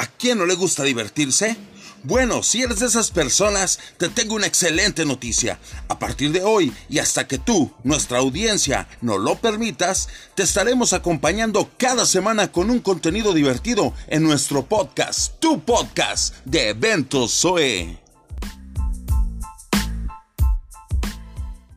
¿A quién no le gusta divertirse? Bueno, si eres de esas personas, te tengo una excelente noticia. A partir de hoy y hasta que tú, nuestra audiencia, no lo permitas, te estaremos acompañando cada semana con un contenido divertido en nuestro podcast, tu podcast de Eventos Zoe.